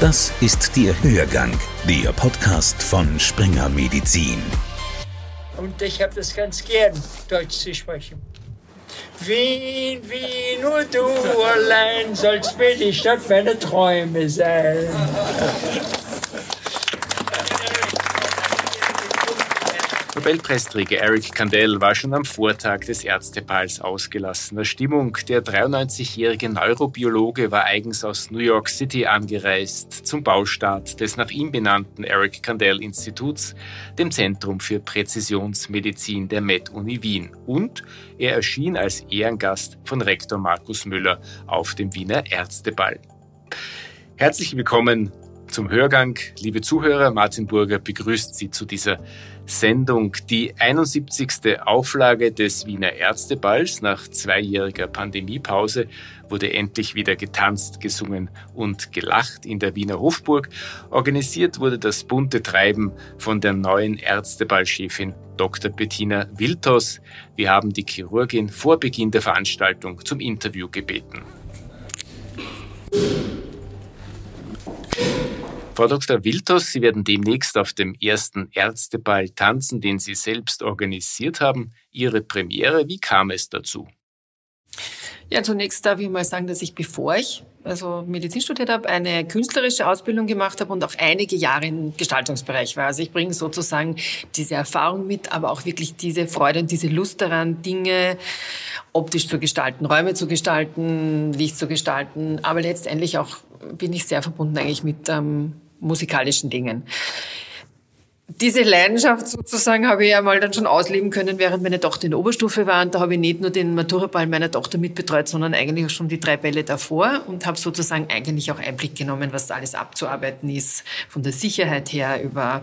Das ist der Hörgang, der Podcast von Springer Medizin. Und ich habe das ganz gern, Deutsch zu sprechen. Wien, Wien, nur du allein sollst mir die Stadt meiner Träume sein. Nobelpreisträger Eric Kandel war schon am Vortag des Ärzteballs ausgelassener Stimmung. Der 93-jährige Neurobiologe war eigens aus New York City angereist zum Baustart des nach ihm benannten Eric Kandel Instituts, dem Zentrum für Präzisionsmedizin der Med-Uni Wien. Und er erschien als Ehrengast von Rektor Markus Müller auf dem Wiener Ärzteball. Herzlich willkommen zum Hörgang. Liebe Zuhörer, Martin Burger begrüßt Sie zu dieser Sendung. Die 71. Auflage des Wiener Ärzteballs nach zweijähriger Pandemiepause wurde endlich wieder getanzt, gesungen und gelacht in der Wiener Hofburg. Organisiert wurde das bunte Treiben von der neuen Ärzteballchefin Dr. Bettina Wiltos. Wir haben die Chirurgin vor Beginn der Veranstaltung zum Interview gebeten. Frau Dr. Wiltos, Sie werden demnächst auf dem ersten Ärzteball tanzen, den Sie selbst organisiert haben. Ihre Premiere, wie kam es dazu? Ja, zunächst darf ich mal sagen, dass ich, bevor ich also Medizin studiert habe, eine künstlerische Ausbildung gemacht habe und auch einige Jahre im Gestaltungsbereich war. Also ich bringe sozusagen diese Erfahrung mit, aber auch wirklich diese Freude und diese Lust daran, Dinge optisch zu gestalten, Räume zu gestalten, Licht zu gestalten. Aber letztendlich auch bin ich sehr verbunden eigentlich mit ähm, musikalischen Dingen. Diese Leidenschaft sozusagen habe ich ja mal dann schon ausleben können, während meine Tochter in der Oberstufe war. Und da habe ich nicht nur den Maturaball meiner Tochter mitbetreut, sondern eigentlich auch schon die drei Bälle davor und habe sozusagen eigentlich auch Einblick genommen, was da alles abzuarbeiten ist, von der Sicherheit her über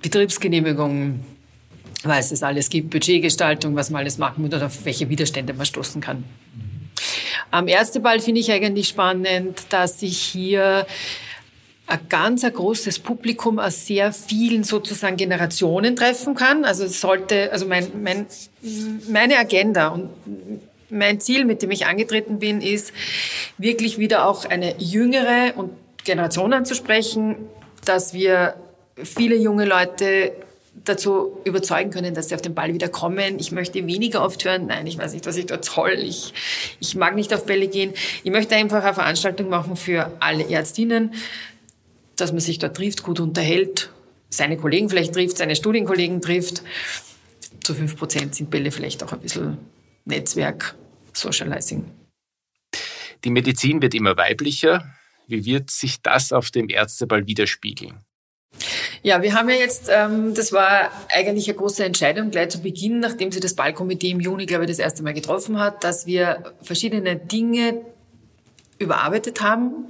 Betriebsgenehmigung, was es alles gibt, Budgetgestaltung, was man alles machen muss oder auf welche Widerstände man stoßen kann. Am Ärzteball finde ich eigentlich spannend, dass ich hier ein ganz ein großes Publikum aus sehr vielen sozusagen Generationen treffen kann. Also es sollte, also mein, mein, meine Agenda und mein Ziel, mit dem ich angetreten bin, ist wirklich wieder auch eine jüngere Generation anzusprechen, dass wir viele junge Leute dazu überzeugen können, dass sie auf den Ball wieder kommen. Ich möchte weniger oft hören, nein, ich weiß nicht, was ich dort toll, ich, ich mag nicht auf Bälle gehen. Ich möchte einfach eine Veranstaltung machen für alle Ärztinnen, dass man sich dort trifft, gut unterhält, seine Kollegen vielleicht trifft, seine Studienkollegen trifft. Zu fünf Prozent sind Bälle vielleicht auch ein bisschen Netzwerk, Socializing. Die Medizin wird immer weiblicher. Wie wird sich das auf dem Ärzteball widerspiegeln? Ja, wir haben ja jetzt, ähm, das war eigentlich eine große Entscheidung gleich zu Beginn, nachdem sie das Ballkomitee im Juni, glaube ich, das erste Mal getroffen hat, dass wir verschiedene Dinge überarbeitet haben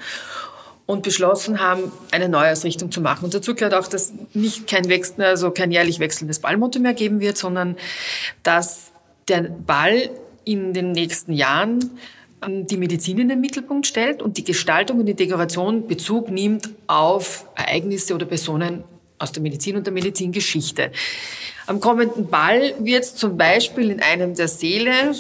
und beschlossen haben, eine Neuausrichtung zu machen. Und dazu gehört auch, dass nicht kein Wechsel, also kein jährlich wechselndes Ballmotto mehr geben wird, sondern dass der Ball in den nächsten Jahren ähm, die Medizin in den Mittelpunkt stellt und die Gestaltung und die Dekoration Bezug nimmt auf Ereignisse oder Personen aus der Medizin und der Medizingeschichte. Am kommenden Ball wird zum Beispiel in einem der Säle,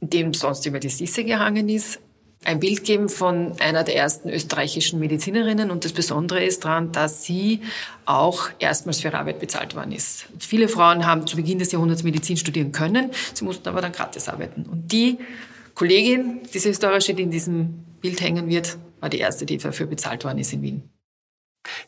in dem sonst immer die Sisse gehangen ist, ein Bild geben von einer der ersten österreichischen Medizinerinnen und das Besondere ist daran, dass sie auch erstmals für ihre Arbeit bezahlt worden ist. Viele Frauen haben zu Beginn des Jahrhunderts Medizin studieren können, sie mussten aber dann gratis arbeiten. Und die Kollegin, diese historische, die in diesem Bild hängen wird, war die erste, die dafür bezahlt worden ist in Wien.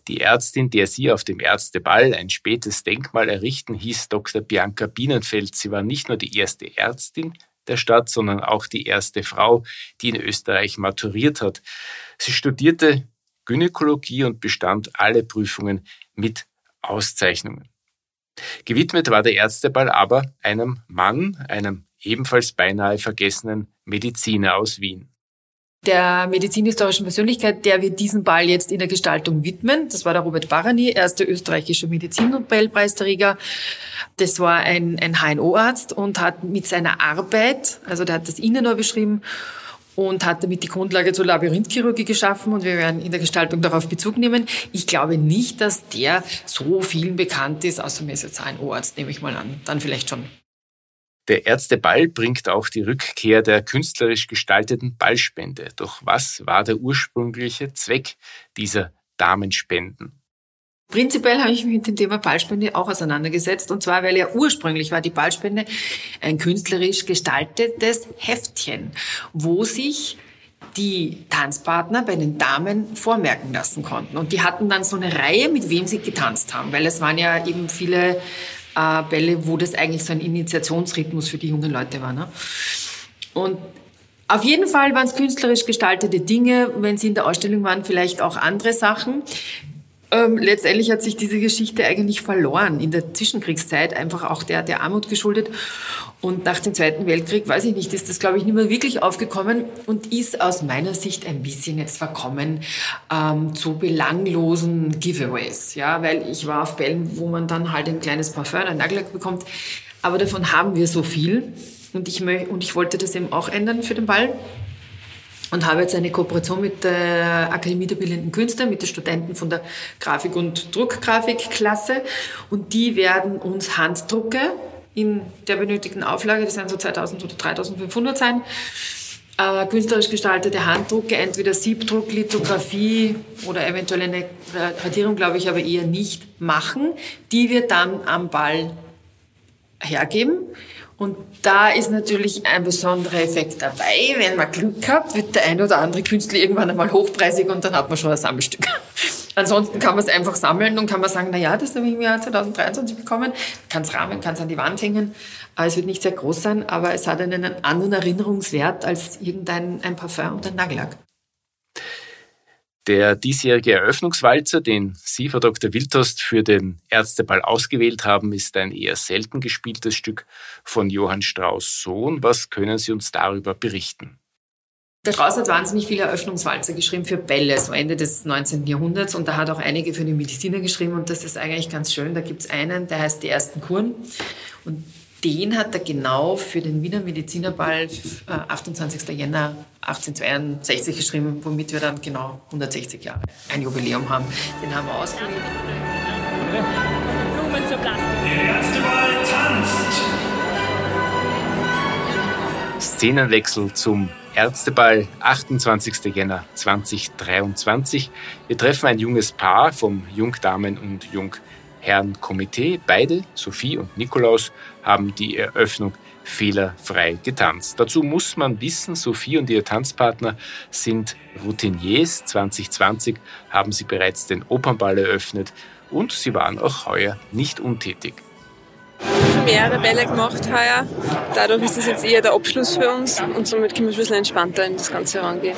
Die Ärztin, der Sie auf dem Ärzteball ein spätes Denkmal errichten, hieß Dr. Bianca Bienenfeld. Sie war nicht nur die erste Ärztin, der Stadt, sondern auch die erste Frau, die in Österreich maturiert hat. Sie studierte Gynäkologie und bestand alle Prüfungen mit Auszeichnungen. Gewidmet war der Ärzteball aber einem Mann, einem ebenfalls beinahe vergessenen Mediziner aus Wien der medizinhistorischen Persönlichkeit, der wir diesen Ball jetzt in der Gestaltung widmen. Das war der Robert Barani, erster österreichischer Medizinnobelpreisträger. Das war ein, ein HNO-Arzt und hat mit seiner Arbeit, also der hat das Innenor beschrieben und hat damit die Grundlage zur Labyrinthchirurgie geschaffen und wir werden in der Gestaltung darauf Bezug nehmen. Ich glaube nicht, dass der so vielen bekannt ist, außer mir ist jetzt HNO-Arzt, nehme ich mal an. Dann vielleicht schon. Der Ärzteball bringt auch die Rückkehr der künstlerisch gestalteten Ballspende. Doch was war der ursprüngliche Zweck dieser Damenspenden? Prinzipiell habe ich mich mit dem Thema Ballspende auch auseinandergesetzt. Und zwar, weil ja ursprünglich war die Ballspende ein künstlerisch gestaltetes Heftchen, wo sich die Tanzpartner bei den Damen vormerken lassen konnten. Und die hatten dann so eine Reihe, mit wem sie getanzt haben, weil es waren ja eben viele äh, Bälle, wo das eigentlich so ein Initiationsrhythmus für die jungen Leute war. Ne? Und auf jeden Fall waren es künstlerisch gestaltete Dinge, wenn sie in der Ausstellung waren, vielleicht auch andere Sachen. Ähm, letztendlich hat sich diese Geschichte eigentlich verloren in der Zwischenkriegszeit, einfach auch der, der Armut geschuldet. Und nach dem Zweiten Weltkrieg, weiß ich nicht, ist das, glaube ich, nicht mehr wirklich aufgekommen und ist aus meiner Sicht ein bisschen jetzt verkommen ähm, zu belanglosen Giveaways. Ja, weil ich war auf Bällen, wo man dann halt ein kleines Parfum, ein Nagellack bekommt. Aber davon haben wir so viel. Und ich, und ich wollte das eben auch ändern für den Ball und habe jetzt eine Kooperation mit der Akademie der Bildenden Künste, mit den Studenten von der Grafik- und Druckgrafikklasse. Und die werden uns Handdrucke in der benötigten Auflage, das werden so 2000 oder 3500 sein, äh, künstlerisch gestaltete Handdrucke, entweder Siebdruck, Lithografie oder eventuell eine Gradierung, glaube ich, aber eher nicht machen, die wir dann am Ball hergeben. Und da ist natürlich ein besonderer Effekt dabei. Wenn man Glück hat, wird der ein oder andere Künstler irgendwann einmal hochpreisig und dann hat man schon ein Sammelstück. Ansonsten kann man es einfach sammeln und kann man sagen, na ja, das habe ich im Jahr 2023 bekommen. Kann es rahmen, kann es an die Wand hängen. Es wird nicht sehr groß sein, aber es hat einen anderen Erinnerungswert als irgendein ein Parfum und ein Nagellack. Der diesjährige Eröffnungswalzer, den Sie, Frau Dr. Wildtost, für den Ärzteball ausgewählt haben, ist ein eher selten gespieltes Stück von Johann Strauss Sohn. Was können Sie uns darüber berichten? Der Strauss hat wahnsinnig viele Eröffnungswalzer geschrieben für Bälle, so Ende des 19. Jahrhunderts. Und er hat auch einige für die Mediziner geschrieben. Und das ist eigentlich ganz schön. Da gibt es einen, der heißt Die ersten Kuren. Und den hat er genau für den Wiener Medizinerball äh, 28. Jänner 1862 geschrieben, womit wir dann genau 160 Jahre ein Jubiläum haben. Den haben wir ausgewählt. Blumen zur Plastik. Der erste Ball tanzt. Szenenwechsel zum Ärzteball, 28. Jänner 2023. Wir treffen ein junges Paar vom Jungdamen- und Jungherrenkomitee. Beide, Sophie und Nikolaus, haben die Eröffnung fehlerfrei getanzt. Dazu muss man wissen, Sophie und ihr Tanzpartner sind Routiniers. 2020 haben sie bereits den Opernball eröffnet und sie waren auch heuer nicht untätig. Wir haben mehrere Bälle gemacht heuer. Dadurch ist es jetzt eher der Abschluss für uns und somit können wir ein bisschen entspannter in das Ganze herangehen.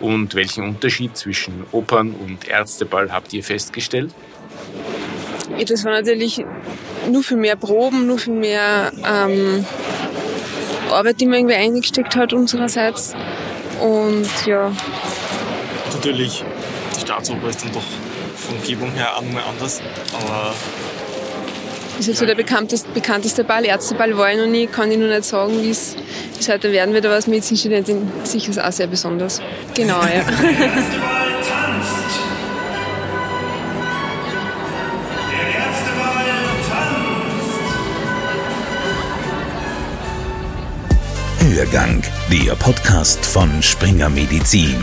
Und welchen Unterschied zwischen Opern und Ärzteball habt ihr festgestellt? Das war natürlich nur für mehr Proben, nur für mehr ähm, Arbeit, die man irgendwie eingesteckt hat unsererseits. Und ja. Natürlich, die Staatsoper ist dann doch von Umgebung her auch nochmal anders. Aber ist jetzt so der bekannteste, bekannteste Ball. Ärzteball war ich noch nie, kann ich noch nicht sagen, wie es heute werden wird, aber als Medizinstudentin sicher auch sehr besonders. Genau, ja. Hörgang, der Podcast von Springer Medizin.